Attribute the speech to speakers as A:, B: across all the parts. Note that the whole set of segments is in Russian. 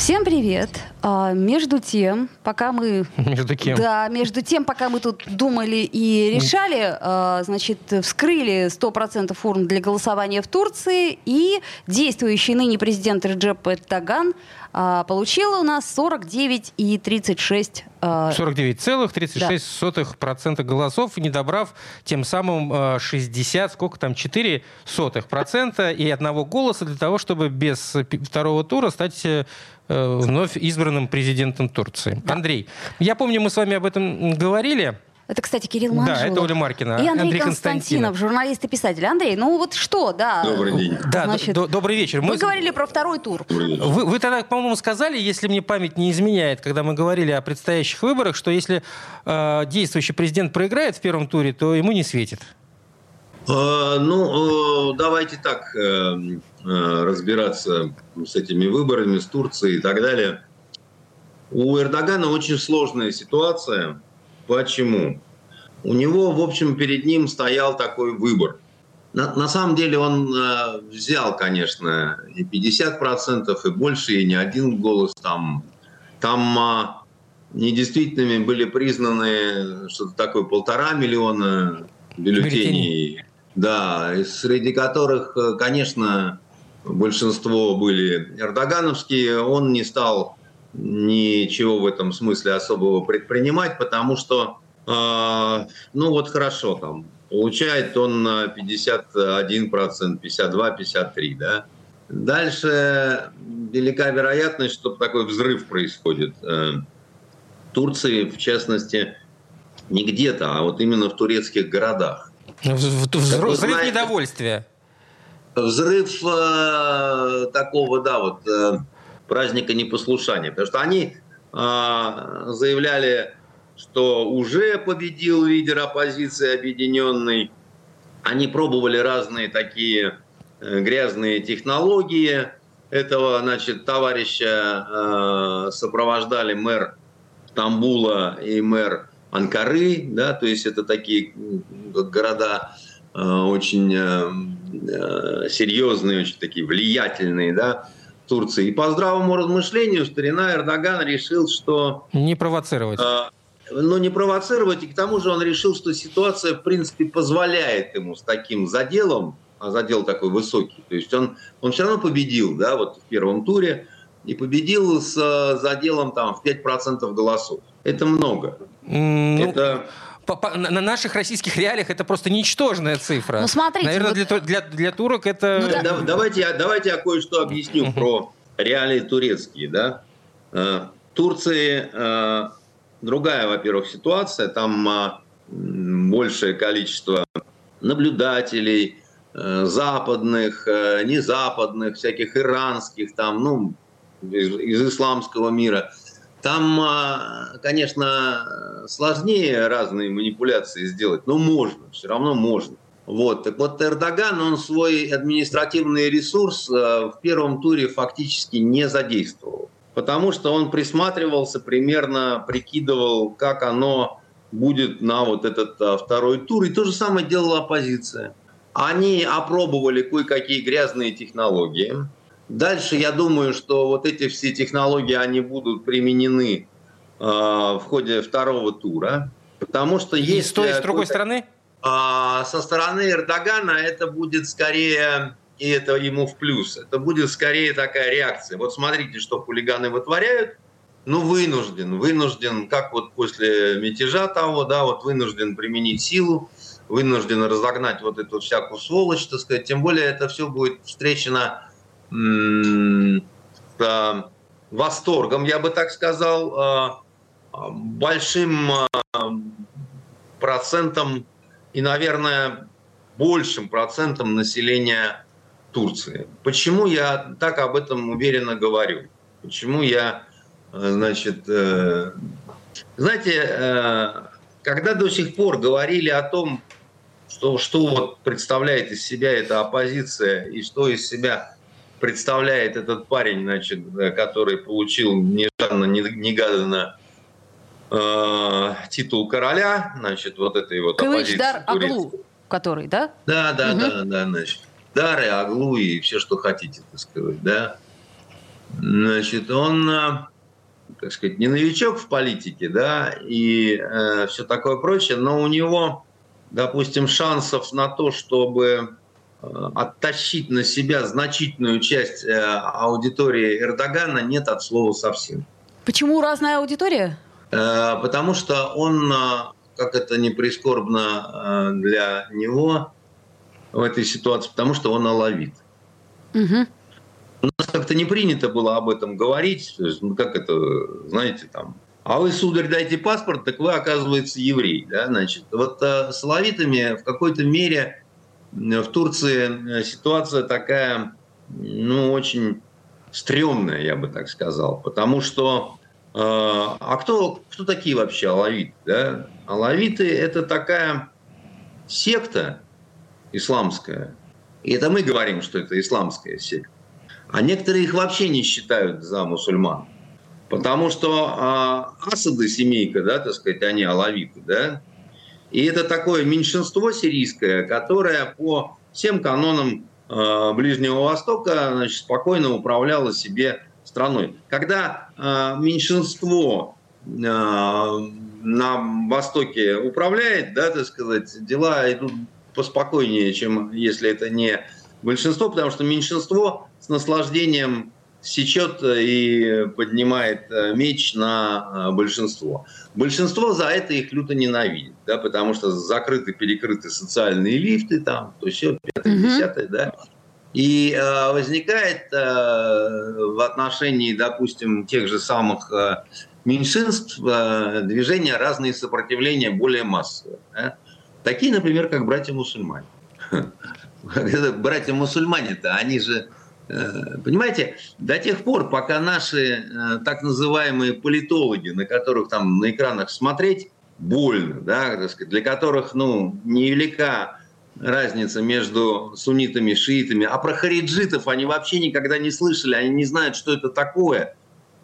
A: Всем привет! А, между тем, пока мы...
B: Между кем?
A: Да, между тем, пока мы тут думали и решали, а, значит, вскрыли 100% урн для голосования в Турции, и действующий ныне президент Реджеп Эрдоган а, получил у нас 49,36
B: 49,36% да. голосов, не добрав тем самым 60, сколько там, 4 сотых процента и одного голоса для того, чтобы без второго тура стать э, вновь избранным президентом Турции. Да. Андрей, я помню, мы с вами об этом говорили.
A: Это, кстати, Кирилл Манжулов.
B: Да, это Оля Маркина.
A: И Андрей, Андрей Константинов, журналист и писатель. Андрей, ну вот что, да.
C: Добрый день.
B: Да, Значит, добрый вечер.
A: Мы, мы говорили про второй тур.
B: Вы, вы тогда, по-моему, сказали, если мне память не изменяет, когда мы говорили о предстоящих выборах, что если э, действующий президент проиграет в первом туре, то ему не светит.
C: Э, ну, э, давайте так э, разбираться с этими выборами, с Турцией и так далее. У Эрдогана очень сложная ситуация. Почему? У него, в общем, перед ним стоял такой выбор. На, на самом деле он э, взял, конечно, и 50%, и больше, и не один голос там. Там э, недействительными были признаны что-то такое полтора миллиона бюллетеней. Бюллетени. Да, среди которых, э, конечно, большинство были эрдогановские. Он не стал ничего в этом смысле особого предпринимать, потому что, э, ну вот хорошо, там, получает он 51%, 52, 53, да. Дальше велика вероятность, что такой взрыв происходит. Э, в Турции, в частности, не где-то, а вот именно в турецких городах.
B: Взрыв, взрыв недовольствия.
C: Взрыв э, такого, да, вот э, праздника непослушания. Потому что они э, заявляли, что уже победил лидер оппозиции объединенный. Они пробовали разные такие э, грязные технологии. Этого, значит, товарища э, сопровождали мэр Стамбула и мэр Анкары, да, то есть это такие города э, очень э, серьезные, очень такие влиятельные, да, Турции. И по здравому размышлению старина Эрдоган решил, что...
B: Не провоцировать. Э,
C: ну, не провоцировать, и к тому же он решил, что ситуация, в принципе, позволяет ему с таким заделом, а задел такой высокий, то есть он, он все равно победил, да, вот в первом туре, и победил с заделом там в 5% голосов. Это много.
B: Ну, это... на наших российских реалиях это просто ничтожная цифра.
A: Ну, смотрите.
B: Наверное, вот... для, для, для турок это...
C: Ну, да. давайте, давайте я кое-что объясню про реалии турецкие. Да? Э, Турции э, другая, во-первых, ситуация. Там э, большее количество наблюдателей, западных, незападных, всяких иранских, там, ну, из, из исламского мира – там, а, конечно, сложнее разные манипуляции сделать, но можно, все равно можно. Вот. Так вот, Эрдоган, он свой административный ресурс а, в первом туре фактически не задействовал. Потому что он присматривался примерно, прикидывал, как оно будет на вот этот а, второй тур. И то же самое делала оппозиция. Они опробовали кое-какие грязные технологии. Дальше я думаю, что вот эти все технологии, они будут применены э, в ходе второго тура, потому что есть...
B: с той, с другой стороны?
C: Э, со стороны Эрдогана это будет скорее, и это ему в плюс, это будет скорее такая реакция. Вот смотрите, что хулиганы вытворяют, ну, вынужден, вынужден, как вот после мятежа того, да, вот вынужден применить силу, вынужден разогнать вот эту всякую сволочь, так сказать, тем более это все будет встречено с восторгом, я бы так сказал, а, большим а, процентом и, наверное, большим процентом населения Турции. Почему я так об этом уверенно говорю? Почему я, значит, э, знаете, э, когда до сих пор говорили о том, что, что вот представляет из себя эта оппозиция и что из себя представляет этот парень, значит, который получил нежданно-негаданно э, титул короля, значит, вот этой вот
A: Кылыч Дар Аглу, который, да?
C: Да, да, угу. да, да, значит, Дары, Аглу и все, что хотите, так сказать, да. Значит, он, так сказать, не новичок в политике, да, и э, все такое прочее, но у него, допустим, шансов на то, чтобы э, оттащить на себя значительную часть э, аудитории Эрдогана нет от слова совсем.
A: Почему разная аудитория?
C: Э, потому что он, э, как это не прискорбно э, для него в этой ситуации, потому что он алавит. Угу. У нас как-то не принято было об этом говорить. То есть, ну, как это, знаете, там, а вы, сударь, дайте паспорт, так вы, оказывается, еврей. Да? Значит, вот э, с лавитами в какой-то мере в Турции ситуация такая, ну, очень стрёмная, я бы так сказал. Потому что э, а кто, кто такие вообще алавиты? Да? Алавиты – это такая секта исламская. И это мы говорим, что это исламская секта. А некоторые их вообще не считают за мусульман. Потому что а, Асады семейка, да, так сказать, они алавиты, да. И это такое меньшинство сирийское, которое по всем канонам э, Ближнего Востока значит, спокойно управляло себе страной. Когда э, меньшинство э, на Востоке управляет, да, так сказать, дела идут поспокойнее, чем если это не большинство, потому что меньшинство с наслаждением сечет и поднимает э, меч на э, большинство. Большинство за это их люто ненавидит, да, потому что закрыты, перекрыты социальные лифты, там, то все, пятое, десятое, да. И э, возникает э, в отношении, допустим, тех же самых э, меньшинств э, движения разные сопротивления более массовые. Да? Такие, например, как братья-мусульмане. Братья-мусульмане-то, они же Э, понимаете, до тех пор, пока наши э, так называемые политологи, на которых там на экранах смотреть больно, да, для которых ну, невелика разница между суннитами и шиитами, а про хариджитов они вообще никогда не слышали, они не знают, что это такое,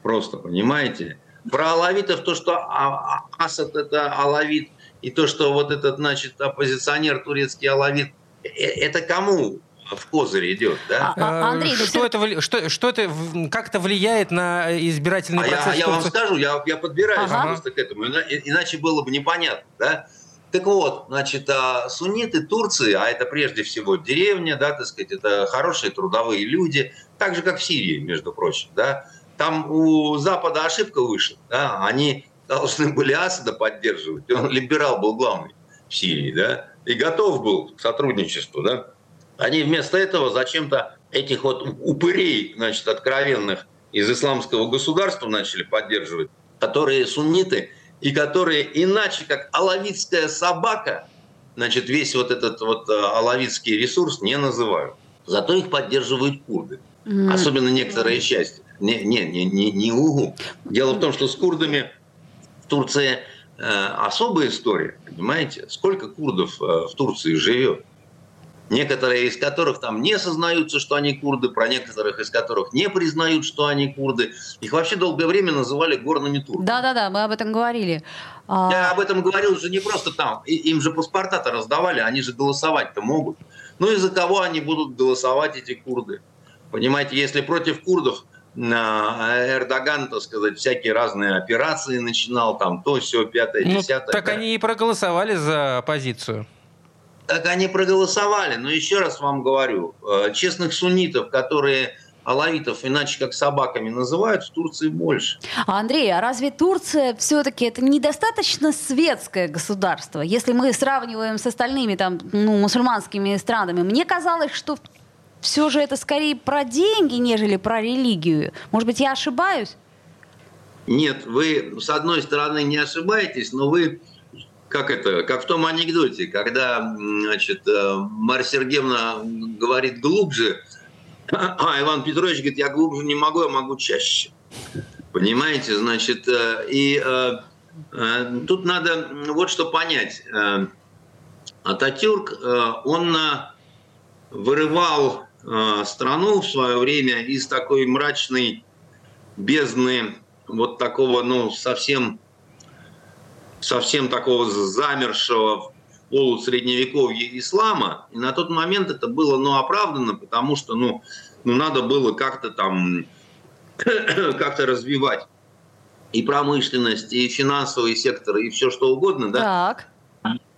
C: просто, понимаете? Про алавитов то, что а, а, Асад это алавит, и то, что вот этот, значит, оппозиционер турецкий алавит, э, это кому в козырь идет, да? А,
B: а, Андрей, ну что, это, что, что это как-то влияет на избирательный а процесс?
C: Я, я вам скажу, я, я подбираюсь ага. просто к этому, иначе было бы непонятно, да? Так вот, значит, а, сунниты Турции, а это прежде всего деревня, да, так сказать, это хорошие трудовые люди, так же, как в Сирии, между прочим, да. Там у Запада ошибка вышла, да, они должны были Асада поддерживать, он либерал был главный в Сирии, да, и готов был к сотрудничеству, да. Они вместо этого зачем-то этих вот упырей, значит, откровенных из исламского государства начали поддерживать, которые сунниты и которые иначе, как алавитская собака, значит, весь вот этот вот э, алавитский ресурс не называют. Зато их поддерживают курды. Mm. Особенно некоторые части. Не, не, не, не, не угу. Дело в том, что с курдами в Турции э, особая история, понимаете? Сколько курдов э, в Турции живет? Некоторые из которых там не сознаются, что они курды, про некоторых из которых не признают, что они курды. Их вообще долгое время называли горными турками.
A: Да-да-да, мы об этом говорили.
C: А Я об этом говорил уже не просто там. Им же паспорта-то раздавали, они же голосовать-то могут. Ну и за кого они будут голосовать, эти курды? Понимаете, если против курдов Эрдоган, так сказать, всякие разные операции начинал, там то, все, пятое, ну, десятое.
B: Так да. они и проголосовали за оппозицию
C: так они проголосовали. Но еще раз вам говорю, э, честных суннитов, которые алавитов иначе как собаками называют, в Турции больше.
A: А Андрей, а разве Турция все-таки это недостаточно светское государство? Если мы сравниваем с остальными там, ну, мусульманскими странами, мне казалось, что все же это скорее про деньги, нежели про религию. Может быть, я ошибаюсь?
C: Нет, вы с одной стороны не ошибаетесь, но вы как это, как в том анекдоте, когда, значит, э, Марья Сергеевна говорит глубже, а Иван Петрович говорит, я глубже не могу, я могу чаще. Понимаете, значит, э, и э, тут надо вот что понять. Ататюрк, он вырывал страну в свое время из такой мрачной бездны вот такого, ну, совсем, совсем такого замершего полусредневековье ислама. И на тот момент это было, ну, оправдано, потому что, ну, ну надо было как-то там, как-то развивать и промышленность, и финансовый сектор, и все что угодно, да.
A: Так.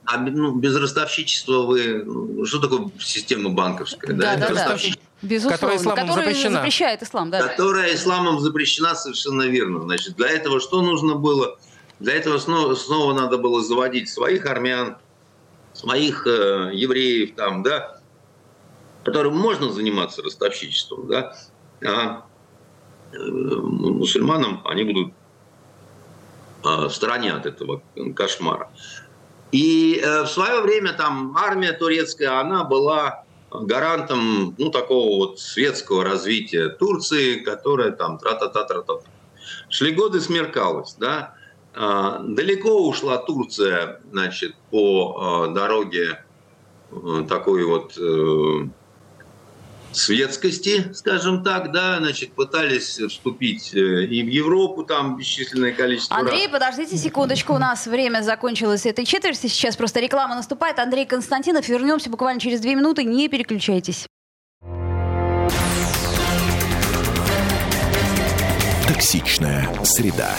C: А ну, без ростовщичества вы... Ну, что такое система банковская?
A: Да, да, да. Безусловно.
B: Которая исламом
A: Которая
B: запрещена.
A: запрещает ислам, да.
C: Которая исламом запрещена совершенно верно. Значит, для этого что нужно было? Для этого снова, снова надо было заводить своих армян, своих э, евреев там, да, которым можно заниматься ростовщичеством, да, а э, мусульманам они будут э, в стороне от этого кошмара. И э, в свое время там армия турецкая, она была гарантом ну, такого вот светского развития Турции, которая там тра-та-та-тра-та. Шли годы, смеркалось, да. А, далеко ушла Турция, значит, по а, дороге э, такой вот э, светскости, скажем так, да, значит, пытались вступить э, и в Европу, там бесчисленное количество
A: Андрей,
C: раз.
A: подождите секундочку, у нас время закончилось этой четверти, сейчас просто реклама наступает. Андрей Константинов, вернемся буквально через две минуты, не переключайтесь.
D: Токсичная среда.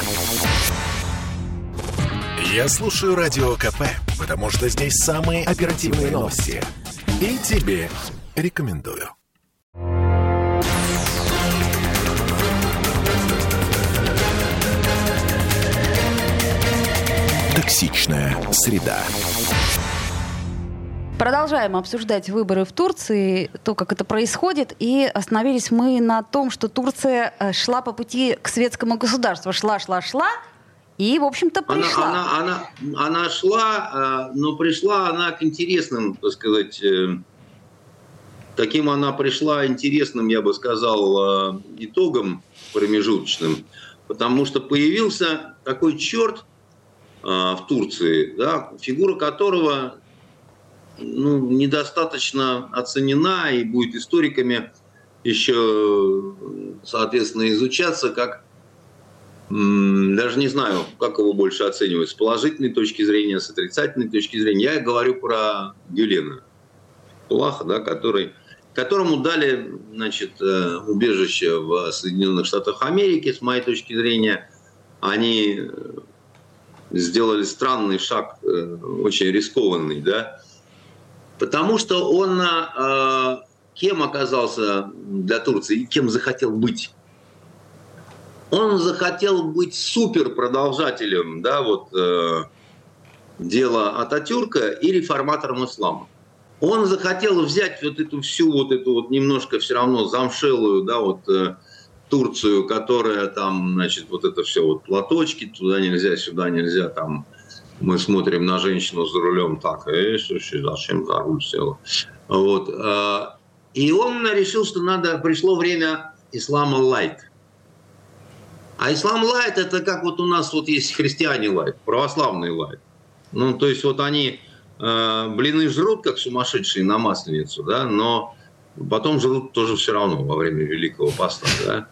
D: Я слушаю Радио КП, потому что здесь самые оперативные новости. И тебе рекомендую. Токсичная среда.
A: Продолжаем обсуждать выборы в Турции, то, как это происходит, и остановились мы на том, что Турция э, шла по пути к светскому государству. Шла, шла, шла, и, в общем-то,
C: Она,
A: пришла.
C: она, она, она шла, э, но пришла она к интересным, так сказать, э, таким она пришла интересным, я бы сказал, э, итогом промежуточным, потому что появился такой черт э, в Турции, да, фигура которого ну, недостаточно оценена и будет историками еще, соответственно, изучаться как даже не знаю, как его больше оценивать, с положительной точки зрения, с отрицательной точки зрения. Я говорю про Гюлена Плаха, да, который, которому дали значит, э, убежище в Соединенных Штатах Америки, с моей точки зрения. Они э, сделали странный шаг, э, очень рискованный, да, потому что он э, кем оказался для Турции и кем захотел быть. Он захотел быть супер продолжателем, да, вот э, дела Ататюрка и реформатором ислама. Он захотел взять вот эту всю вот эту вот немножко все равно замшелую, да, вот э, Турцию, которая там, значит, вот это все вот платочки, туда нельзя, сюда нельзя, там мы смотрим на женщину за рулем так, э, слушай, зачем за руль села? Вот. э, И он решил, что надо, пришло время ислама light. А ислам light это как вот у нас вот есть христиане light, православный light. Ну, то есть вот они э, блины жрут как сумасшедшие на масленицу, да, но потом жрут тоже все равно во время Великого Поста, да.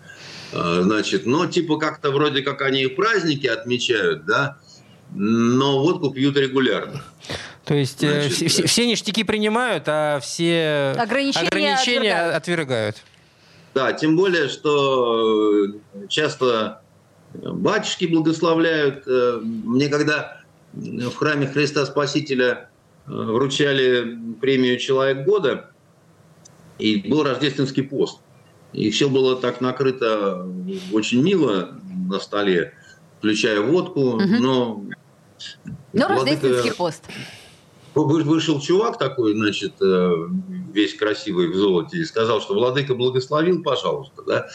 C: Э, Значит, но типа как-то вроде как они и праздники отмечают, да, но водку пьют регулярно.
B: То есть э,
C: Значит,
B: все, все-
C: да.
B: все ништяки принимают, а все
A: Ограничения
B: ограничения
A: отвергают.
B: отвергают.
C: Да, тем более, что э, часто батюшки благословляют. Э, Мне когда в храме Христа Спасителя э, вручали премию «Человек года», и был рождественский пост. И все было так накрыто очень мило на столе, включая водку,
A: Мгм.
C: но...
A: Ну,
C: владыка-
A: рождественский пост.
C: Вы- Вышел чувак такой, значит, э, весь красивый в золоте, и сказал, что владыка благословил, пожалуйста, да.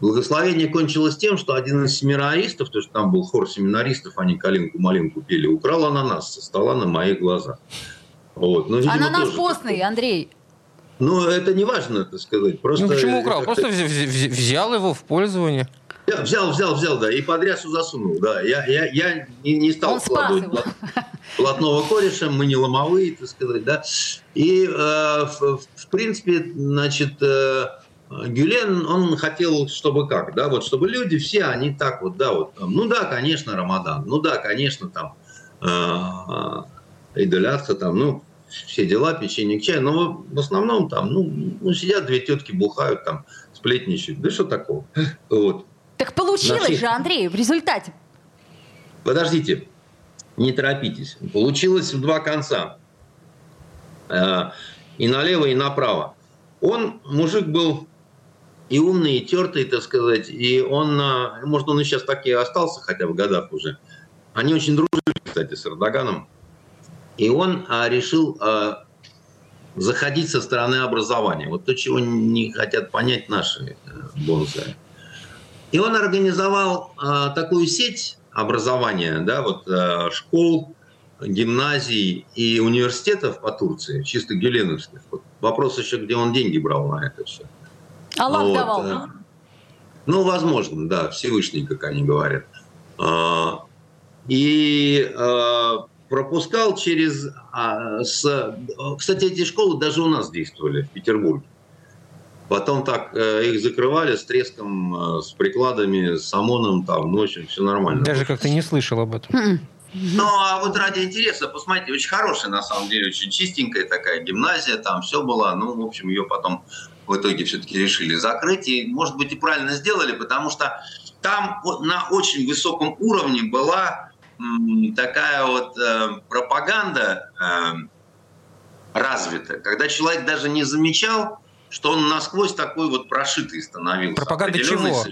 C: Благословение кончилось тем, что один из семинаристов, то есть там был хор семинаристов, они калинку-малинку пели, украл ананас со стола на моих глазах. Вот. Ну, видимо,
A: Ананас
C: тоже
A: постный, Андрей.
C: Ну, это не важно, так сказать. Просто
B: Ну почему украл? Просто вз- вз- взял его в пользование.
C: Я взял, взял, взял, да, и под рясу засунул, да. Я, я, я не, не стал
A: Он
C: складывать блат, блатного кореша, мы не ломовые, так сказать, да. И, э, в, в принципе, значит, э, Гюлен, он хотел, чтобы как, да, вот, чтобы люди все, они так вот, да, вот, ну да, конечно, Рамадан, ну да, конечно, там, э, Идолятха, там, ну, все дела, печенье к чаю, но в основном там, ну, ну, сидят две тетки, бухают там, сплетничают, да что такого, вот.
A: Так получилось всех... же, Андрей, в результате.
C: Подождите, не торопитесь. Получилось в два конца. Э, и налево, и направо. Он, мужик был и умный, и тертый, так сказать, и он, э, может, он и сейчас так и остался, хотя в годах уже. Они очень дружили, кстати, с Эрдоганом. И он а, решил заходить со стороны образования. Вот то, чего не хотят понять наши бонзы. И он организовал э, такую сеть образования, да, вот э, школ, гимназий и университетов по Турции, чисто геленовских. Вот вопрос еще, где он деньги брал на это все.
A: Аллах вот. давал. Э,
C: ну, возможно, да, Всевышний, как они говорят. Э, и пропускал через... Кстати, эти школы даже у нас действовали в Петербурге. Потом так э, их закрывали с треском, э, с прикладами, с ОМОНом, там, ну, в общем, все нормально.
B: Даже как-то не слышал об этом.
C: Ну, а вот ради интереса, посмотрите, очень хорошая, на самом деле, очень чистенькая такая гимназия, там все было, ну, в общем, ее потом в итоге все-таки решили закрыть, и, может быть, и правильно сделали, потому что там на очень высоком уровне была такая вот э, пропаганда э, развита, когда человек даже не замечал, что он насквозь такой вот прошитый становился.
B: Пропаганда чего?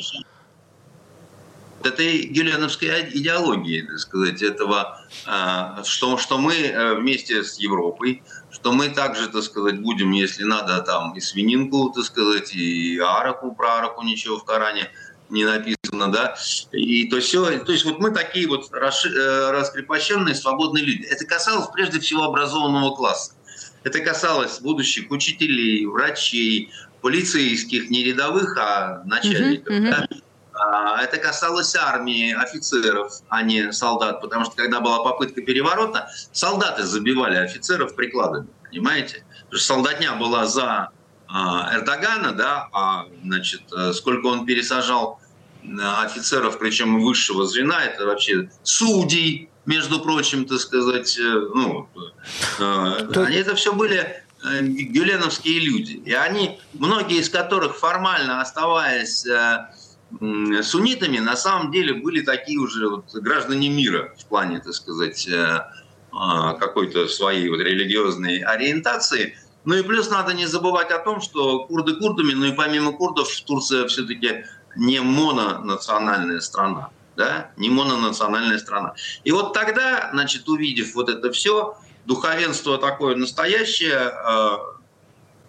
C: этой геленовской идеологии, так сказать, этого, а, что, что мы э, вместе с Европой, что мы также, так сказать, будем, если надо, там и свининку, так сказать, и араку, про араку ничего в Коране не написано, да, и то все, то есть вот мы такие вот э, раскрепощенные, свободные люди. Это касалось прежде всего образованного класса. Это касалось будущих учителей, врачей, полицейских, не рядовых, а начальников. Uh-huh, uh-huh. Да? Это касалось армии, офицеров, а не солдат, потому что когда была попытка переворота, солдаты забивали офицеров прикладами, понимаете? Потому что солдатня была за а, Эрдогана, да, а значит, э, сколько он пересажал э, офицеров, причем высшего звена, это вообще судей, между прочим, так сказать, э, ну, э, они это все были э, гюленовские люди. И они, многие из которых формально оставаясь суннитами, на самом деле были такие уже вот граждане мира в плане, так сказать, а, какой-то своей вот религиозной ориентации. Ну и плюс надо не забывать о том, что курды курдами, ну и помимо курдов Турция все-таки не мононациональная страна да, не мононациональная страна. И вот тогда, значит, увидев вот это все, духовенство такое настоящее, э,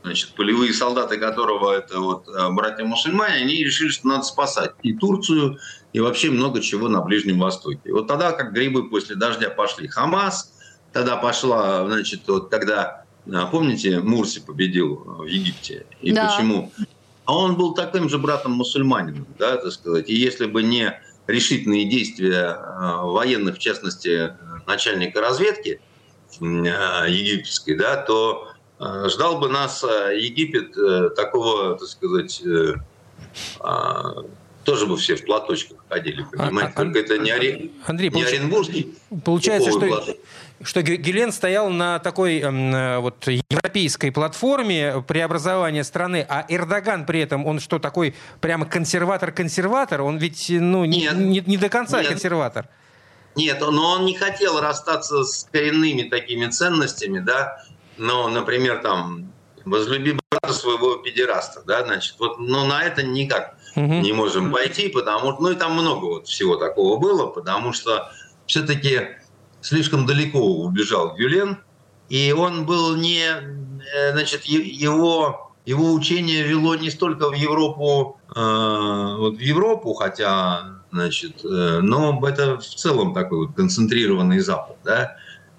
C: значит, полевые солдаты которого это вот э, братья-мусульмане, они решили, что надо спасать и Турцию, и вообще много чего на Ближнем Востоке. И вот тогда, как грибы после дождя пошли Хамас, тогда пошла, значит, вот когда, э, помните, Мурси победил в Египте, и да. почему? А он был таким же братом-мусульманином, да, так сказать. И если бы не решительные действия э, военных, в частности, начальника разведки э, египетской, да, то э, ждал бы нас Египет такого, так сказать, тоже бы все в платочках ходили, а, понимаете? А, Только а, это не, Ори...
B: Андрей, не получ... Оренбургский. Получается, что, платок что Гюлен стоял на такой э, вот европейской платформе преобразования страны, а Эрдоган при этом, он что, такой прямо консерватор-консерватор? Он ведь ну, не, не, не до конца нет. консерватор.
C: Нет, но он не хотел расстаться с коренными такими ценностями, да, но, например, там, возлюби брата своего педераста, да, значит, вот, но на это никак угу. не можем пойти, потому что, ну и там много вот всего такого было, потому что все-таки слишком далеко убежал Гюлен, и он был не, э, значит, его, его учение вело не столько в Европу, э, вот в Европу, хотя, значит, э, но это в целом такой вот концентрированный Запад, да.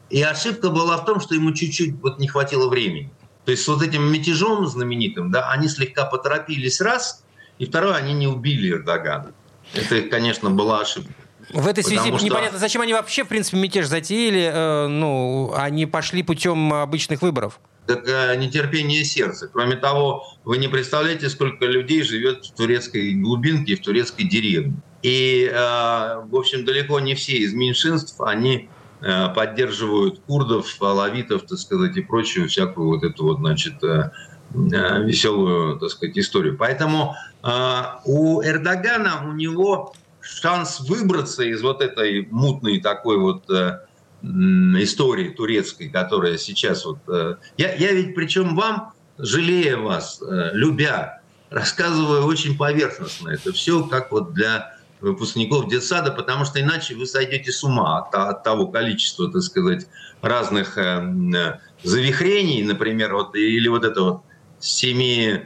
C: И ошибка была в том, что ему чуть-чуть вот не хватило времени. То есть с вот этим мятежом знаменитым, да, они слегка поторопились раз, и второе, они не убили Эрдогана. Это, конечно, была ошибка.
B: В этой связи что... непонятно, зачем они вообще, в принципе, мятеж затеяли. Э, ну, они пошли путем обычных выборов.
C: Так э, нетерпение сердца. Кроме того, вы не представляете, сколько людей живет в турецкой глубинке, в турецкой деревне. И, э, в общем, далеко не все из меньшинств, они э, поддерживают курдов, алавитов, так сказать, и прочую всякую вот эту вот, значит, э, э веселую, так сказать, историю. Поэтому э, у Эрдогана, у него шанс выбраться из вот этой мутной такой вот э, истории турецкой, которая сейчас вот... Э, я, я ведь, причем вам, жалея вас, э, любя, рассказываю очень поверхностно. Это все как вот для выпускников детсада, потому что иначе вы сойдете с ума от, от того количества, так сказать, разных э, завихрений, например, вот, или вот это вот семи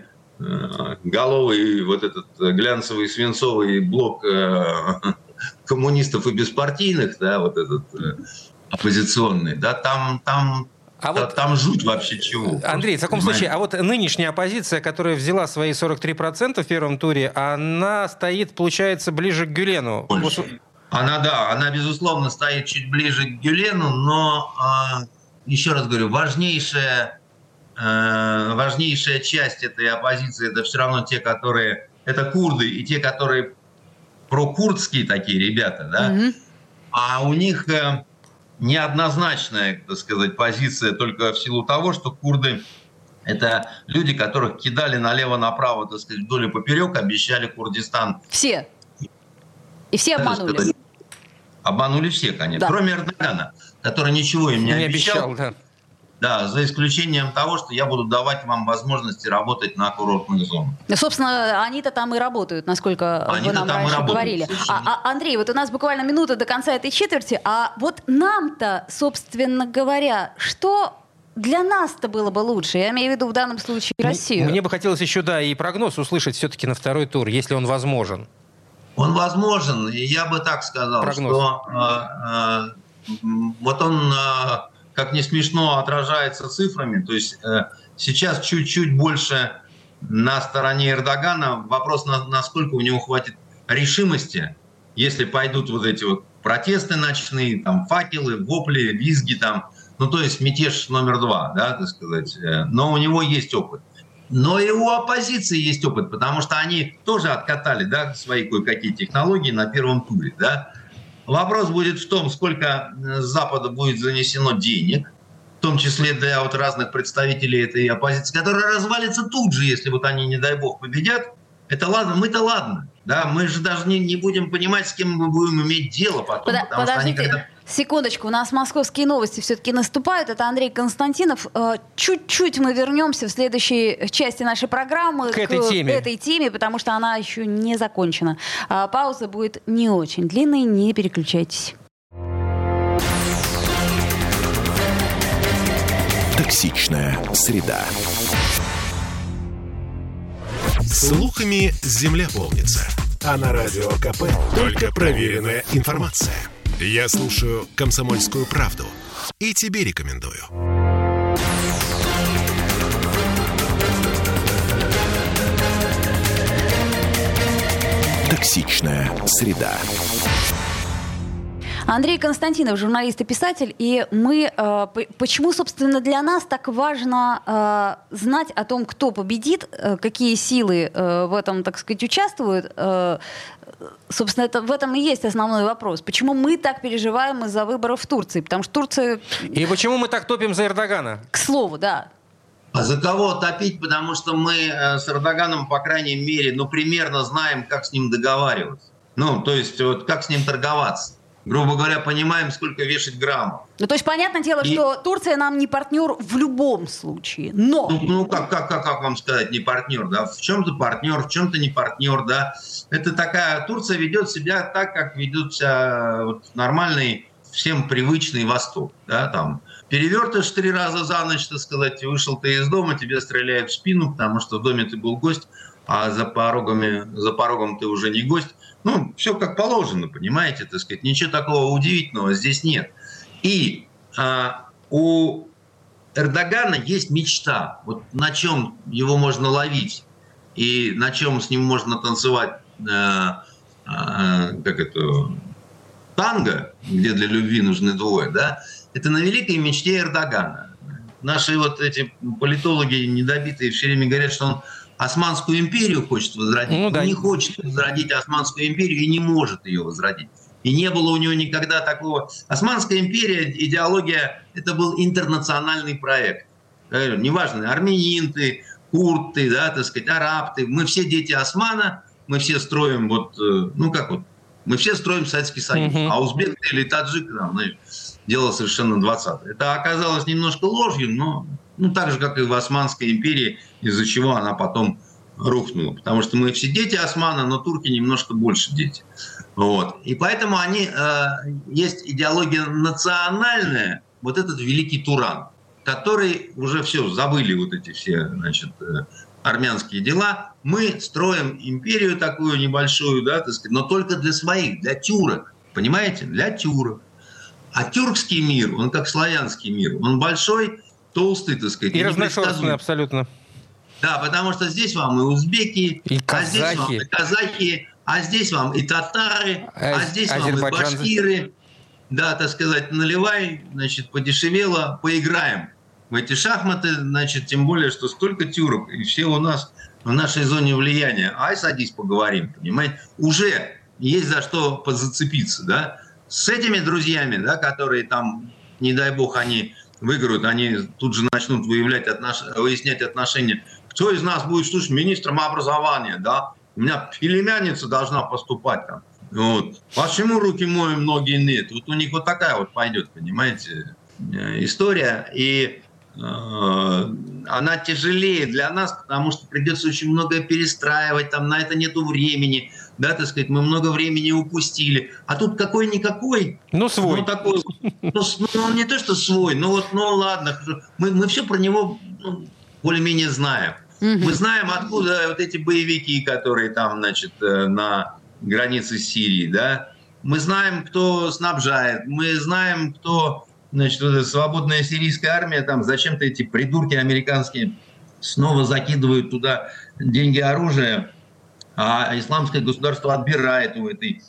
C: головый вот этот глянцевый свинцовый блок коммунистов и беспартийных, да, вот этот оппозиционный, да, там, там а вот, там жуть вообще чего.
B: Андрей, в таком понимаете? случае, а вот нынешняя оппозиция, которая взяла свои 43% в первом туре, она стоит, получается, ближе к Гюлену.
C: Больше. Она, да, она, безусловно, стоит чуть ближе к Гюлену, но, э, еще раз говорю, важнейшая, э, важнейшая часть этой оппозиции, это все равно те, которые, это курды и те, которые прокурдские такие ребята, да, угу. а у них... Э, неоднозначная, так сказать, позиция только в силу того, что курды это люди, которых кидали налево-направо, так сказать, вдоль и поперек, обещали Курдистан.
A: Все. И все обманули. Сказать,
C: обманули все, конечно. Да. Кроме Эрдогана, который ничего им не, не обещал. обещал да. Да, за исключением того, что я буду давать вам возможности работать на курортных зонах.
A: Ну, собственно, они-то там и работают, насколько они вы нам там раньше говорили. А, а, Андрей, вот у нас буквально минута до конца этой четверти, а вот нам-то, собственно говоря, что для нас-то было бы лучше. Я имею в виду в данном случае Россию.
B: Мне бы хотелось еще, да, и прогноз услышать все-таки на второй тур, если он возможен.
C: Он возможен, и я бы так сказал, прогноз. что э, э, вот он э, как не смешно, отражается цифрами. То есть э, сейчас чуть-чуть больше на стороне Эрдогана. Вопрос, на, насколько у него хватит решимости, если пойдут вот эти вот протесты ночные, там факелы, вопли, визги там. Ну, то есть мятеж номер два, да, так сказать. Э, но у него есть опыт. Но и у оппозиции есть опыт, потому что они тоже откатали да, свои кое-какие технологии на первом туре. Да? Вопрос будет в том, сколько с Запада будет занесено денег, в том числе для вот разных представителей этой оппозиции, которая развалится тут же, если вот они, не дай бог, победят. Это ладно, мы-то ладно. Да, мы же даже не, не будем понимать, с кем мы будем иметь дело потом.
A: Под, потому подождите, что они когда... секундочку, у нас московские новости все-таки наступают. Это Андрей Константинов. Э, чуть-чуть мы вернемся в следующей части нашей программы
B: к, к этой теме.
A: этой теме, потому что она еще не закончена. А пауза будет не очень длинной, не переключайтесь.
D: Токсичная среда. Слухами земля полнится. А на радио КП только проверенная информация. Я слушаю «Комсомольскую правду» и тебе рекомендую. Токсичная среда.
A: Андрей Константинов, журналист и писатель, и мы, э, почему, собственно, для нас так важно э, знать о том, кто победит, э, какие силы э, в этом, так сказать, участвуют, э, собственно, это, в этом и есть основной вопрос. Почему мы так переживаем из-за выборов в Турции? Потому что Турция...
B: И почему мы так топим за Эрдогана?
A: К слову, да.
C: А за кого топить? Потому что мы э, с Эрдоганом, по крайней мере, ну, примерно знаем, как с ним договариваться. Ну, то есть, вот как с ним торговаться грубо говоря, понимаем, сколько вешать граммов.
A: Ну, то есть, понятное дело, и... что Турция нам не партнер в любом случае, но...
C: Ну, ну как, как, как, как вам сказать, не партнер, да? В чем-то партнер, в чем-то не партнер, да? Это такая... Турция ведет себя так, как ведет себя вот, нормальный, всем привычный Восток, да, там... Перевертыш три раза за ночь, так сказать, вышел ты из дома, тебе стреляют в спину, потому что в доме ты был гость, а за, порогами, за порогом ты уже не гость. Ну, все как положено, понимаете, так сказать. Ничего такого удивительного здесь нет. И а, у Эрдогана есть мечта, вот на чем его можно ловить и на чем с ним можно танцевать э, а, как это, танго, где для любви нужны двое, да, это на великой мечте Эрдогана. Наши вот эти политологи недобитые все время говорят, что он Османскую империю хочет возродить. Ну, да. Он не хочет возродить Османскую империю и не может ее возродить. И не было у него никогда такого. Османская империя, идеология, это был интернациональный проект. Неважно, армянин ты, курд ты, да, так сказать, араб ты. Мы все дети Османа, мы все строим вот, э, ну как вот, мы все строим Советский Союз. Uh-huh. А узбек или таджик, там, ну, дело совершенно 20 Это оказалось немножко ложью, но ну, так же, как и в Османской империи, из-за чего она потом рухнула. Потому что мы все дети Османа, но турки немножко больше дети. Вот. И поэтому они, э, есть идеология национальная, вот этот великий Туран, который уже все, забыли вот эти все, значит, э, армянские дела. Мы строим империю такую небольшую, да, так сказать, но только для своих, для тюрок. Понимаете? Для тюрок. А тюркский мир, он как славянский мир, он большой, толстый, так сказать.
B: И разношерстный абсолютно.
C: Да, потому что здесь вам и узбеки, и а здесь вам и казахи, а здесь вам и татары, а, а здесь вам и башкиры. Да, так сказать, наливай, значит, подешевело, поиграем в эти шахматы, значит, тем более, что столько тюрок, и все у нас в нашей зоне влияния. Ай, садись, поговорим, понимаете? Уже есть за что позацепиться, да? С этими друзьями, да, которые там, не дай бог, они выиграют, они тут же начнут выявлять отнош... выяснять отношения. Кто из нас будет слушать министром образования, да? У меня племянница должна поступать там. Вот. Почему руки моем, ноги нет? Вот у них вот такая вот пойдет, понимаете, э, история. И Э, она тяжелее для нас, потому что придется очень многое перестраивать, там на это нету времени, да, так сказать, мы много времени упустили. А тут какой-никакой.
B: Ну, свой.
C: Ну, такой, ну, ну, не то, что свой, ну вот, ну ладно, мы, мы все про него ну, более-менее знаем. Угу. Мы знаем, откуда вот эти боевики, которые там, значит, э, на границе Сирии, да. Мы знаем, кто снабжает, мы знаем, кто значит, вот свободная сирийская армия, там зачем-то эти придурки американские снова закидывают туда деньги, оружие, а исламское государство отбирает у этой.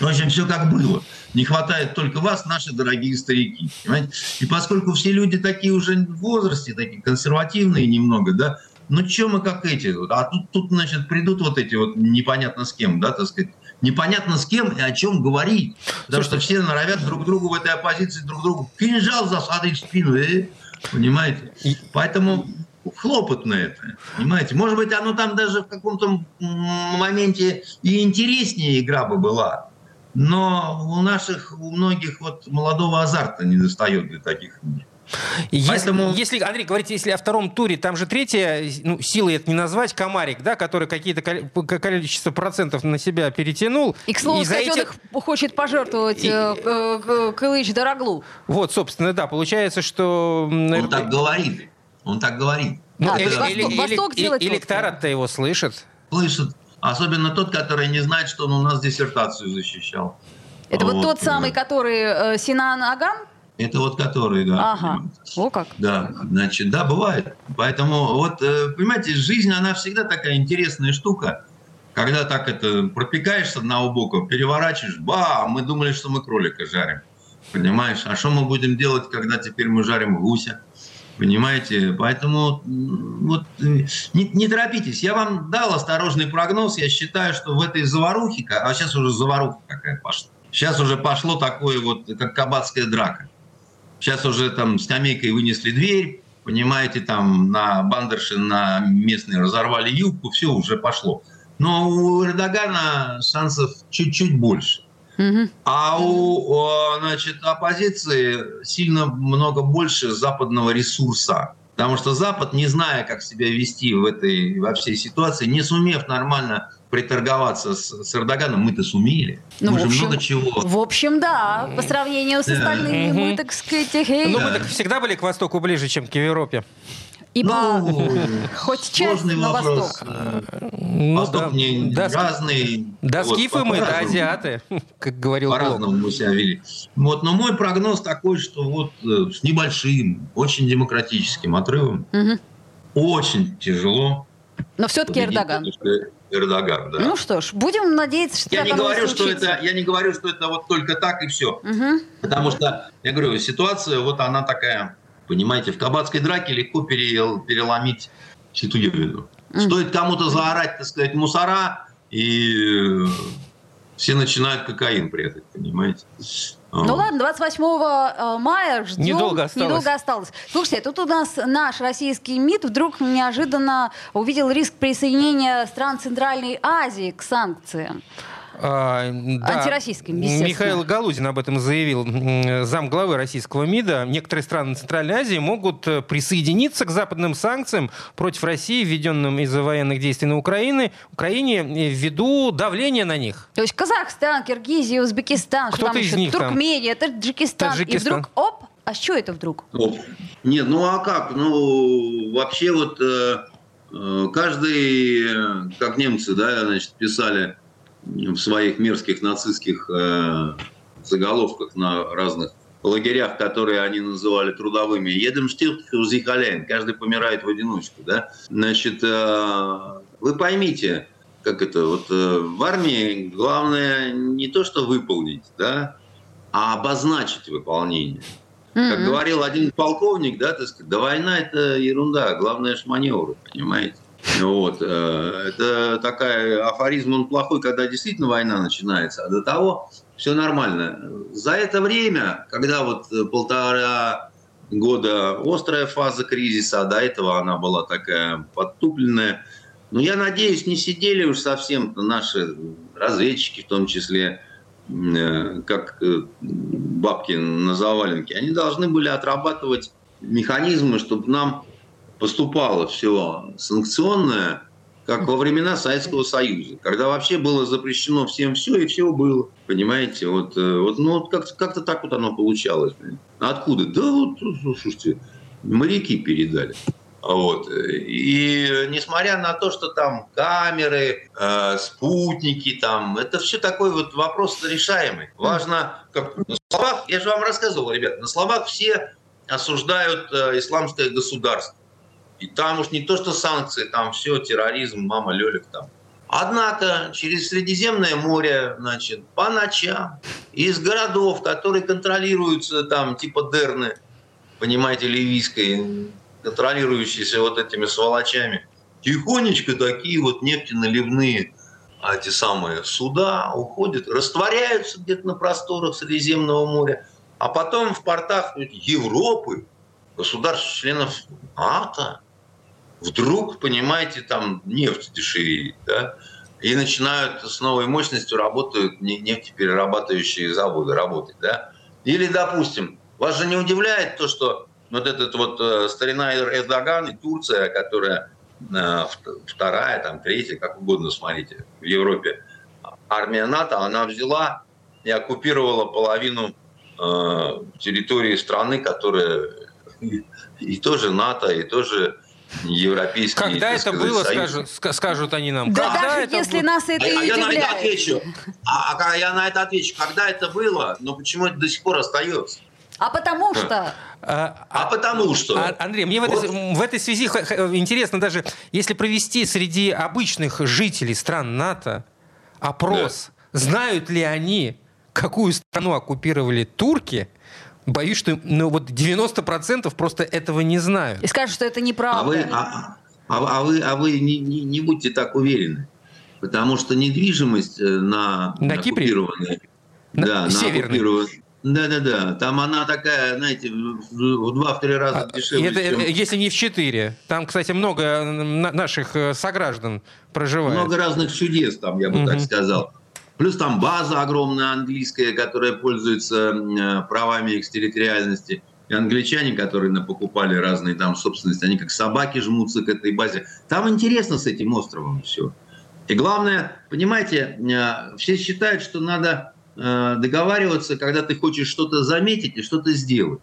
C: Ну, в общем, все как было. Не хватает только вас, наши дорогие старики. Понимаете? И поскольку все люди такие уже в возрасте, такие консервативные немного, да, ну, что мы как эти? А тут, тут, значит, придут вот эти вот непонятно с кем, да, так сказать, непонятно с кем и о чем говорить. Потому что все норовят друг другу в этой оппозиции, друг другу кинжал засадить в спину, э? понимаете? Поэтому хлопотно это, понимаете? Может быть, оно там даже в каком-то моменте и интереснее игра бы была. Но у наших, у многих вот молодого азарта не достает для таких игр.
B: Если, Поэтому... если, Андрей, говорите, если о втором туре, там же третья, ну, силой это не назвать, Комарик, да, который какие-то количество процентов на себя перетянул.
A: И, к слову, и сказать, эти... он их хочет пожертвовать и... э, э, Кылыч Дороглу.
B: Вот, собственно, да, получается, что...
C: Он так говорит, он так говорит.
B: Ну, а, или, или, Восток или, делать электорат-то его слышит.
C: Слышит. Особенно тот, который не знает, что он у нас диссертацию защищал.
A: Это вот, вот тот самый, который э, Синан Агам?
C: Это вот которые, да.
A: Ага, о как.
C: Да, значит, да, бывает. Поэтому вот, э, понимаете, жизнь, она всегда такая интересная штука. Когда так это пропекаешь с одного бока, переворачиваешь, ба, мы думали, что мы кролика жарим. Понимаешь? А что мы будем делать, когда теперь мы жарим гуся? Понимаете? Поэтому вот, не, не торопитесь. Я вам дал осторожный прогноз. Я считаю, что в этой заварухе, а сейчас уже заваруха какая пошла. Сейчас уже пошло такое вот, как кабацкая драка. Сейчас уже там скамейкой вынесли дверь, понимаете, там на Бандершин, на местные разорвали юбку, все уже пошло. Но у Эрдогана шансов чуть-чуть больше. Угу. А у значит, оппозиции сильно много больше западного ресурса. Потому что Запад, не зная, как себя вести в этой, во всей ситуации, не сумев нормально приторговаться с, с Эрдоганом, мы-то сумели. Ну, мы же общем, много чего.
A: В общем, да. По сравнению с остальными, да. мы, так сказать... Эй.
B: Ну, мы так всегда были к Востоку ближе, чем к Европе.
A: Ибо ну, хоть часть на восток.
C: Ну, восток да, не да, разный.
B: Да, вот, скифы мы, да, азиаты, как говорил
C: По-разному мы себя вели. Вот, но мой прогноз такой, что вот э, с небольшим, очень демократическим отрывом, угу. очень тяжело
A: Но все-таки Эрдоган.
C: Эрдоган, да.
A: Ну что ж, будем надеяться, что
C: я не говорю, что это Я не говорю, что это вот только так и все. Угу. Потому что, я говорю, ситуация вот она такая, понимаете, в кабацкой драке легко переломить ситуацию. Стоит кому-то заорать, так сказать, мусора, и все начинают кокаин прятать, понимаете?
A: Ну ладно, 28 э, мая ждем.
B: Недолго осталось.
A: Недолго осталось. Слушайте, тут у нас наш российский МИД вдруг неожиданно увидел риск присоединения стран Центральной Азии к санкциям. А, да. Антироссийским,
B: Михаил Галузин об этом заявил, зам главы российского МИДа. Некоторые страны Центральной Азии могут э, присоединиться к западным санкциям против России, введенным из-за военных действий на Украине, Украине э, ввиду давления на них.
A: То есть Казахстан, Киргизия, Узбекистан,
B: Кто-то
A: там
B: из
A: еще,
B: них
A: Туркмения, там. Таджикистан, Таджикистан. И вдруг, оп, а с чего это вдруг?
C: Оп. Нет, ну а как? Ну, вообще вот э, э каждый, как немцы, да, значит, писали, в своих мерзких нацистских э, заголовках на разных лагерях, которые они называли трудовыми. Едем штирхузихаляйн, каждый помирает в одиночку. Да? Значит, э, вы поймите, как это, вот э, в армии главное не то, что выполнить, да, а обозначить выполнение. Mm-hmm. Как говорил один полковник, да, так сказать, да война это ерунда, главное же маневры, понимаете? Вот. Э, это такая афоризм, он плохой, когда действительно война начинается, а до того все нормально. За это время, когда вот полтора года острая фаза кризиса, а до этого она была такая подтупленная, ну, я надеюсь, не сидели уж совсем наши разведчики, в том числе, э, как э, бабки на заваленке. Они должны были отрабатывать механизмы, чтобы нам поступало все санкционное, как во времена Советского Союза, когда вообще было запрещено всем все, и все было. Понимаете, вот, э, вот ну, как-то, как-то так вот оно получалось. Откуда? Да вот, слушайте, моряки передали. Вот. И несмотря на то, что там камеры, э, спутники, там, это все такой вот вопрос решаемый. Важно, как на словах, я же вам рассказывал, ребят, на словах все осуждают э, исламское государство. И там уж не то, что санкции, там все, терроризм, мама Лелик там. Однако через Средиземное море, значит, по ночам из городов, которые контролируются там, типа Дерны, понимаете, ливийской, контролирующиеся вот этими сволочами, тихонечко такие вот нефтеналивные а эти самые суда уходят, растворяются где-то на просторах Средиземного моря, а потом в портах Европы, государств-членов НАТО, вдруг, понимаете, там нефть дешевеет, да, и начинают с новой мощностью работают нефтеперерабатывающие заводы работать, да. Или, допустим, вас же не удивляет то, что вот этот вот э, старина Эрдоган и Турция, которая э, вторая, там, третья, как угодно, смотрите, в Европе, армия НАТО, она взяла и оккупировала половину э, территории страны, которая и, и тоже НАТО, и тоже европейский.
B: Когда это сказать, было, скажут, скажут они нам.
A: Да Когда даже это если было? нас это а, и
C: а я на это отвечу. А, а я на это отвечу. Когда это было, но почему это до сих пор остается?
A: А потому что...
C: А, а потому что... А,
B: Андрей, мне вот. в, этой, в этой связи интересно даже, если провести среди обычных жителей стран НАТО опрос, да. знают ли они, какую страну оккупировали турки, боюсь, что ну, вот 90% просто этого не знают.
A: И скажут, что это неправда.
C: А вы, а, а, а вы, а вы не, не, не будьте так уверены. Потому что недвижимость э, на,
B: на Кипре?
C: На, да, на оккупированной, да, да, да. Там она такая, знаете, в два-три раза а, дешевле.
B: Это, чем... Если не в четыре. Там, кстати, много наших э, сограждан проживает.
C: Много разных чудес там, я бы угу. так сказал. Плюс там база огромная английская, которая пользуется э, правами экстерриториальности. И англичане, которые покупали разные там собственности, они как собаки жмутся к этой базе. Там интересно с этим островом все. И главное, понимаете, э, все считают, что надо э, договариваться, когда ты хочешь что-то заметить и что-то сделать.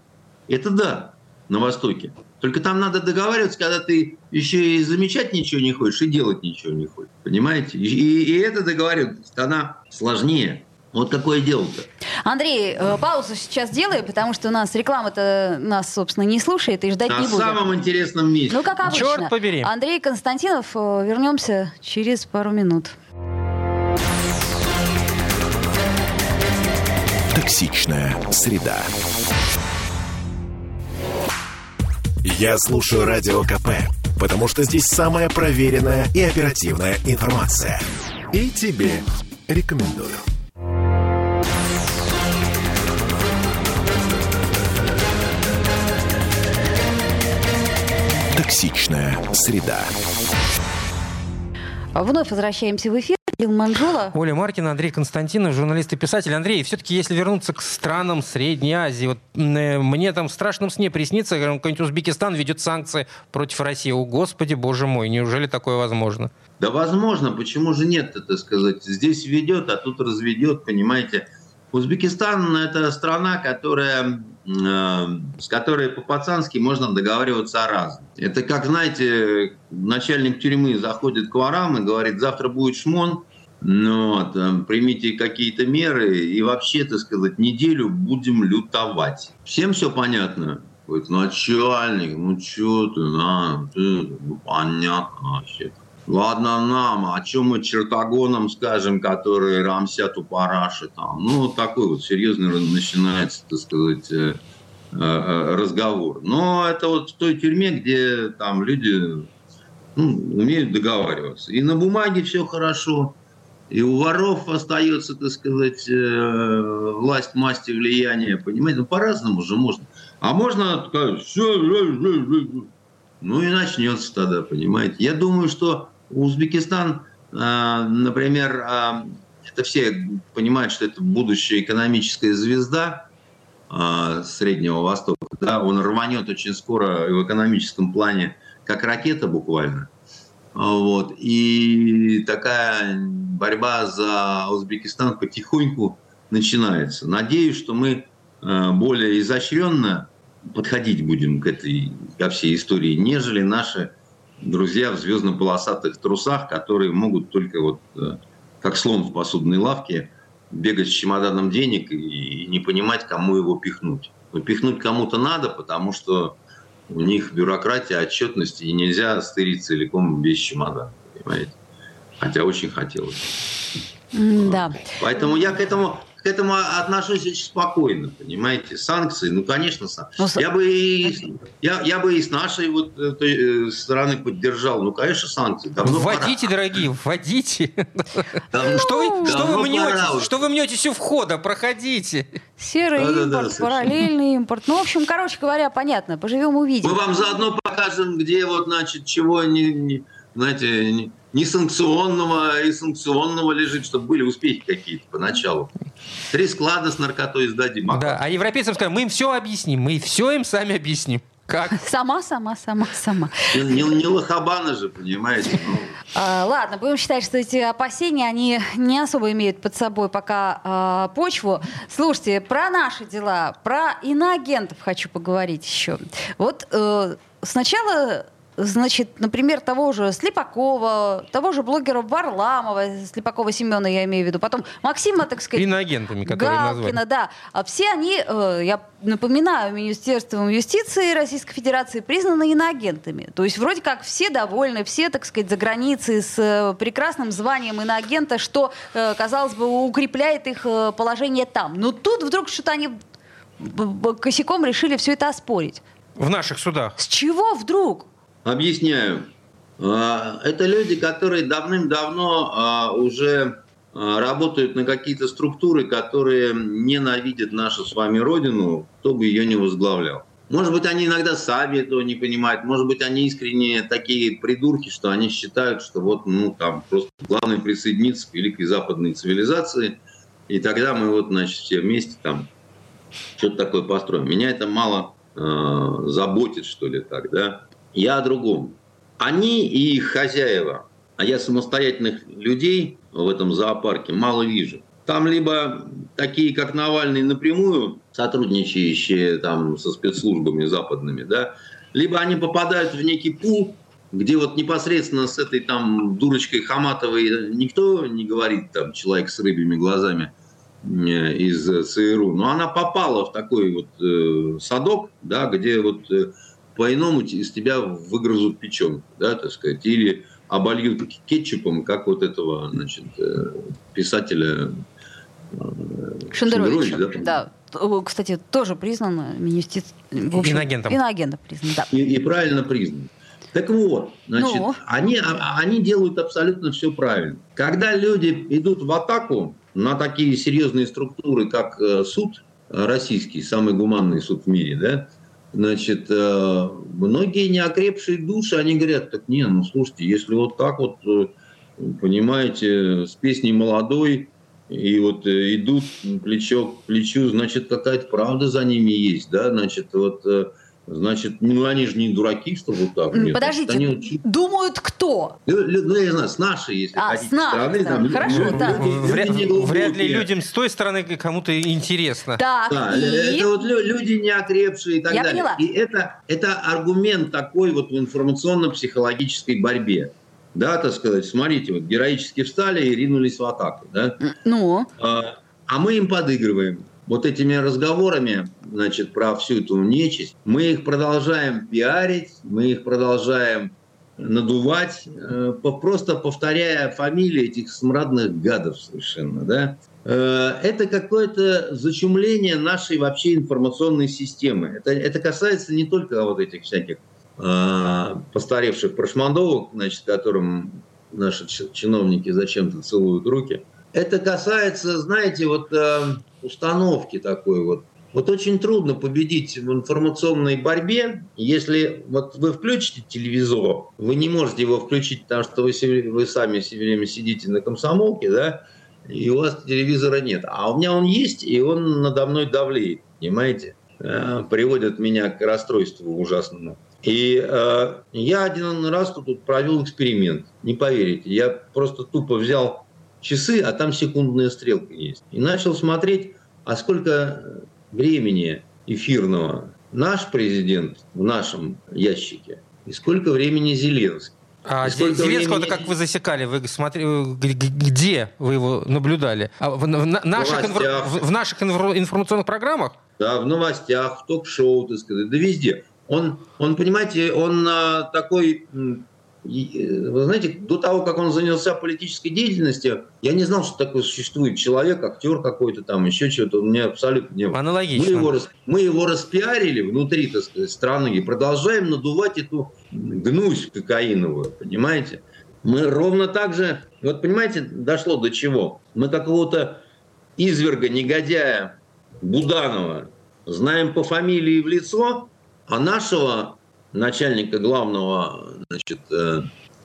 C: Это да, на Востоке. Только там надо договариваться, когда ты еще и замечать ничего не хочешь, и делать ничего не хочешь. Понимаете? И, и эта договоренность, она сложнее. Вот такое дело-то.
A: Андрей, э, паузу сейчас делаю, потому что у нас реклама-то нас, собственно, не слушает и ждать
C: На
A: не будет.
C: самом интересном месте.
A: Ну, как обычно.
B: Черт побери.
A: Андрей Константинов, э, вернемся через пару минут.
D: Токсичная среда. Я слушаю Радио КП, потому что здесь самая проверенная и оперативная информация. И тебе рекомендую. Токсичная среда.
A: Вновь возвращаемся в эфир. Манжула.
B: Оля Маркина, Андрей Константинов, журналист и писатель. Андрей, все-таки если вернуться к странам Средней Азии, вот э, мне там в страшном сне приснится, говорим, какой-нибудь Узбекистан ведет санкции против России. О, Господи, боже мой, неужели такое возможно?
C: Да возможно, почему же нет, это сказать. Здесь ведет, а тут разведет, понимаете. Узбекистан – это страна, которая, э, с которой по-пацански можно договариваться о разном. Это как, знаете, начальник тюрьмы заходит к ворам и говорит, завтра будет шмон, ну, вот, э, примите какие-то меры и вообще, так сказать, неделю будем лютовать. Всем все понятно? Говорит, начальник, ну что ты, на, ты, ну, понятно вообще. Ладно нам, о чем мы чертогонам скажем, которые рамсят у параши там. Ну, такой вот серьезный начинается, так сказать, э, э, разговор. Но это вот в той тюрьме, где там люди ну, умеют договариваться. И на бумаге все хорошо, и у воров остается, так сказать, э, власть, масти, влияние, понимаете? Ну, по-разному же можно. А можно сказать, все, ну и начнется тогда, понимаете? Я думаю, что Узбекистан, э, например, э, это все понимают, что это будущая экономическая звезда Среднего Востока. Да, он рванет очень скоро в экономическом плане, как ракета буквально. Вот. И такая борьба за Узбекистан потихоньку начинается. Надеюсь, что мы э, более изощренно подходить будем к этой, ко всей истории, нежели наши друзья в звездно-полосатых трусах, которые могут только вот э, как слон в посудной лавке бегать с чемоданом денег и не понимать, кому его пихнуть. Но пихнуть кому-то надо, потому что у них бюрократия, отчетность, и нельзя стырить целиком без чемодана, понимаете? Хотя очень хотелось.
A: Да.
C: Поэтому я к этому, к этому отношусь очень спокойно, понимаете? Санкции, ну, конечно, санкции. Ну, я, бы и, я, я бы и с нашей вот этой э, стороны поддержал. Ну, конечно, санкции.
B: Давно вводите, пора. дорогие, вводите. Давно, что вы, что вы мнетесь? Что вы мнетесь у входа? Проходите.
A: Серый да, импорт, да, да, параллельный импорт. Ну, в общем, короче говоря, понятно. Поживем, увидим.
C: Мы вам заодно покажем, где вот, значит, чего не, не знаете, не, несанкционного и санкционного лежит, чтобы были успехи какие-то поначалу. Три склада с наркотой сдадим.
B: Да, а европейцам скажем, мы им все объясним, мы все им сами объясним. Как?
A: Сама, сама, сама, сама.
C: Не, не, не лохабана же, понимаете? Ну.
A: А, ладно, будем считать, что эти опасения, они не особо имеют под собой пока а, почву. Слушайте, про наши дела, про иноагентов хочу поговорить еще. Вот э, сначала значит, например, того же Слепакова, того же блогера Варламова, Слепакова Семена, я имею в виду, потом Максима, так сказать...
B: Иноагентами, которые
A: Галкина,
B: назвали.
A: да. А все они, э, я напоминаю, Министерством юстиции Российской Федерации признаны иноагентами. То есть вроде как все довольны, все, так сказать, за границей с э, прекрасным званием иноагента, что, э, казалось бы, укрепляет их положение там. Но тут вдруг что-то они косяком решили все это оспорить.
B: В наших судах.
A: С чего вдруг?
C: Объясняю. А, это люди, которые давным-давно а, уже а, работают на какие-то структуры, которые ненавидят нашу с вами родину, кто бы ее не возглавлял. Может быть, они иногда сами этого не понимают, может быть, они искренне такие придурки, что они считают, что вот, ну, там, просто главное присоединиться к великой западной цивилизации, и тогда мы вот, значит, все вместе там что-то такое построим. Меня это мало э, заботит, что ли, так, да. Я о другом. Они и их хозяева, а я самостоятельных людей в этом зоопарке мало вижу. Там либо такие, как Навальный, напрямую сотрудничающие там со спецслужбами западными, да, либо они попадают в некий пул, где вот непосредственно с этой там дурочкой Хаматовой никто не говорит, там, человек с рыбьими глазами, из ЦРУ, но она попала в такой вот э, садок, да, где вот э, по-иному из тебя выгрызут печенку, да, так сказать, или обольют кетчупом, как вот этого, значит, э, писателя
A: э, Шендерович, Шендерович да? да. Кстати, тоже признан министер...
B: Иноагентом.
A: Иноагентом признан, да.
C: И, и правильно признан. Так вот, значит, ну. они, а, они делают абсолютно все правильно. Когда люди идут в атаку на такие серьезные структуры, как э, суд российский, самый гуманный суд в мире, да, значит, э, многие неокрепшие души, они говорят, так не, ну слушайте, если вот так вот, э, понимаете, с песней молодой, и вот идут плечо к плечу, значит, какая-то правда за ними есть, да, значит, вот Значит, ну они же не дураки, что вот так.
A: Нет, Подождите, они... думают кто?
C: Ну, ну, я знаю, с нашей, если
A: а,
C: хотите,
A: с нашей
C: стороны.
A: Там, Хорошо,
B: ну, да. Люди, вряд, люди вряд ли людям с той стороны кому-то интересно.
A: Так, да,
C: и... Это вот люди неокрепшие и так
A: я
C: далее.
A: Поняла.
C: И это, это аргумент такой вот в информационно-психологической борьбе. Да, так сказать, смотрите, вот героически встали и ринулись в атаку. Да?
A: Ну?
C: А, а мы им подыгрываем вот этими разговорами, значит, про всю эту нечисть, мы их продолжаем пиарить, мы их продолжаем надувать, э, просто повторяя фамилии этих смрадных гадов совершенно, да. Э, это какое-то зачумление нашей вообще информационной системы. Это, это касается не только вот этих всяких э, постаревших прошмандовок, значит, которым наши чиновники зачем-то целуют руки. Это касается, знаете, вот установки такой вот. Вот очень трудно победить в информационной борьбе, если вот вы включите телевизор, вы не можете его включить, потому что вы, вы сами все время сидите на комсомолке, да, и у вас телевизора нет. А у меня он есть, и он надо мной давлеет, понимаете? Э, приводит меня к расстройству ужасному. И э, я один раз тут провел эксперимент, не поверите. Я просто тупо взял часы, а там секундная стрелка есть. И начал смотреть, а сколько времени эфирного наш президент в нашем ящике, и сколько времени Зеленский.
B: А Зеленского времени... как вы засекали? Вы смотри, где вы его наблюдали? А в, в, в, наших, инфор... в, в наших информационных программах?
C: Да, в новостях, в ток-шоу, так сказать, да везде. Он, он понимаете, он а, такой вы знаете, до того, как он занялся политической деятельностью, я не знал, что такое существует человек, актер какой-то там, еще что-то. У меня абсолютно не было.
B: Аналогично.
C: Мы его, мы его распиарили внутри, так сказать, страны и продолжаем надувать эту гнусь кокаиновую, понимаете? Мы ровно так же, вот понимаете, дошло до чего? Мы какого-то изверга, негодяя Буданова знаем по фамилии в лицо, а нашего начальника главного значит, э,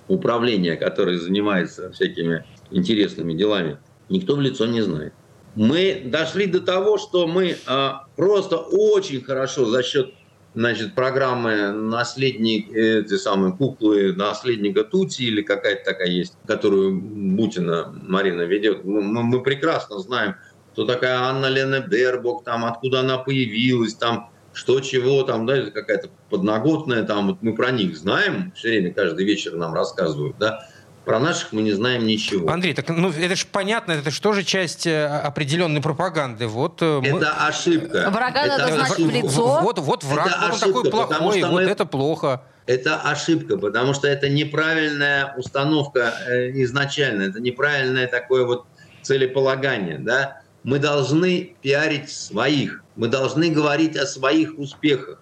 C: управления, который занимается всякими интересными делами, никто в лицо не знает. Мы дошли до того, что мы а, просто очень хорошо за счет значит, программы «Наследник», эти самые куклы «Наследника Тути» или какая-то такая есть, которую Бутина Марина ведет. Мы, мы прекрасно знаем, кто такая Анна Лена Бербок, там, откуда она появилась, там, что чего там, да, это какая-то подноготная, там, вот мы про них знаем, все время, каждый вечер нам рассказывают, да, про наших мы не знаем ничего.
B: Андрей, так ну это же понятно, это же тоже часть э, определенной пропаганды. Вот
C: э, мы... это ошибка.
A: Врага
C: это
A: надо знать в лицо.
B: Вот, вот враг, это вот ошибка, он такой плохой, вот мы... это плохо.
C: Это ошибка, потому что это неправильная установка э, изначально, это неправильное такое вот целеполагание, да. Мы должны пиарить своих, мы должны говорить о своих успехах.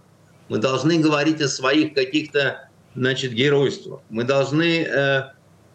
C: Мы должны говорить о своих каких-то, значит, геройствах. Мы должны, э,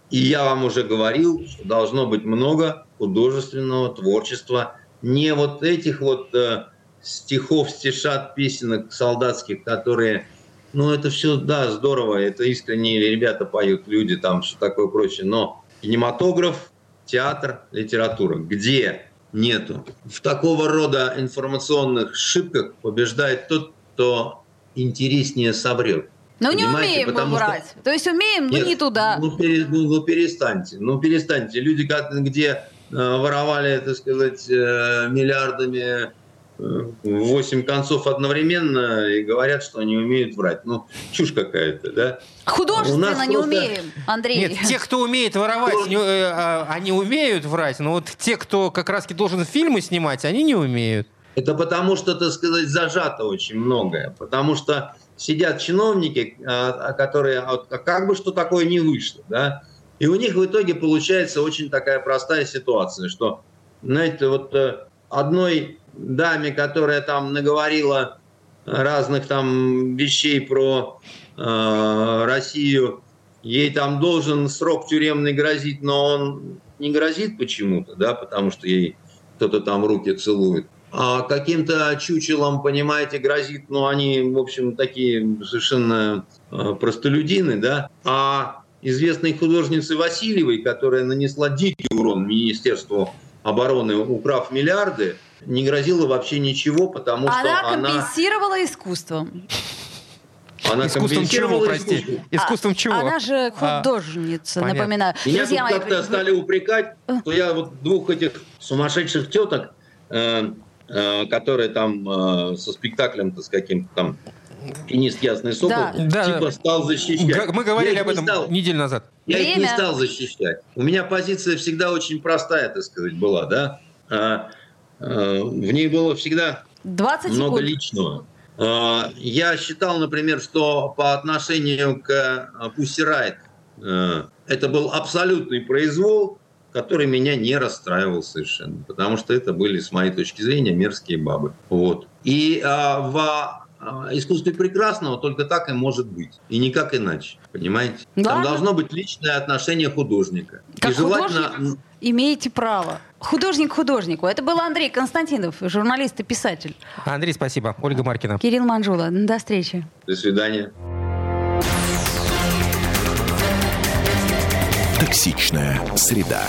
C: и я вам уже говорил, что должно быть много художественного творчества, не вот этих вот э, стихов, стишат, песенок солдатских, которые, ну, это все, да, здорово, это искренние ребята поют, люди там, что такое прочее, но кинематограф, театр, литература, где нету. В такого рода информационных ошибках побеждает тот, кто интереснее соврет.
A: Но не умеем мы врать. Что... То есть умеем, но Нет, не туда.
C: Ну, пере, ну, ну перестаньте. Ну перестаньте. Люди, где э, воровали, так сказать, э, миллиардами восемь концов одновременно и говорят, что они умеют врать. Ну, чушь какая-то, да?
A: Художественно не просто... умеем, Андрей.
B: Нет, те, кто умеет воровать, не, э, а, они умеют врать, но вот те, кто как раз должен фильмы снимать, они не умеют.
C: Это потому что, так сказать, зажато очень многое. Потому что сидят чиновники, а, которые а как бы что такое не вышло, да? И у них в итоге получается очень такая простая ситуация, что, знаете, вот э, одной даме, которая там наговорила разных там вещей про э, Россию, ей там должен срок тюремный грозить, но он не грозит почему-то, да, потому что ей кто-то там руки целует. А каким-то чучелом, понимаете, грозит, ну, они, в общем, такие совершенно э, простолюдины, да. А известной художнице Васильевой, которая нанесла дикий урон Министерству обороны, украв миллиарды, не грозило вообще ничего, потому
A: она
C: что
A: она... компенсировала искусством.
B: Она искусством чего, прости? Искусством, искусством чего?
A: Она же а, художница, а, напоминаю.
C: Меня Друзья тут как-то стали упрекать, что я вот двух этих сумасшедших теток, э, э, которые там э, со спектаклем-то с каким-то там пианист Ясный Сокол, да. типа да. стал защищать.
B: Мы говорили об этом стал, неделю назад.
C: Я Время. их не стал защищать. У меня позиция всегда очень простая, так сказать, была, да. А, в ней было всегда
A: 20
C: много
A: секунд.
C: личного. А, я считал, например, что по отношению к Pussy Riot а, это был абсолютный произвол, который меня не расстраивал совершенно, потому что это были, с моей точки зрения, мерзкие бабы. Вот. И а, в искусстве прекрасного только так и может быть. И никак иначе. Понимаете? Да. Там должно быть личное отношение художника.
A: Как и желательно... художник имеете право. Художник художнику. Это был Андрей Константинов, журналист и писатель.
B: Андрей, спасибо. Ольга Маркина.
A: Кирилл Манжула. До встречи.
C: До свидания.
D: Токсичная среда.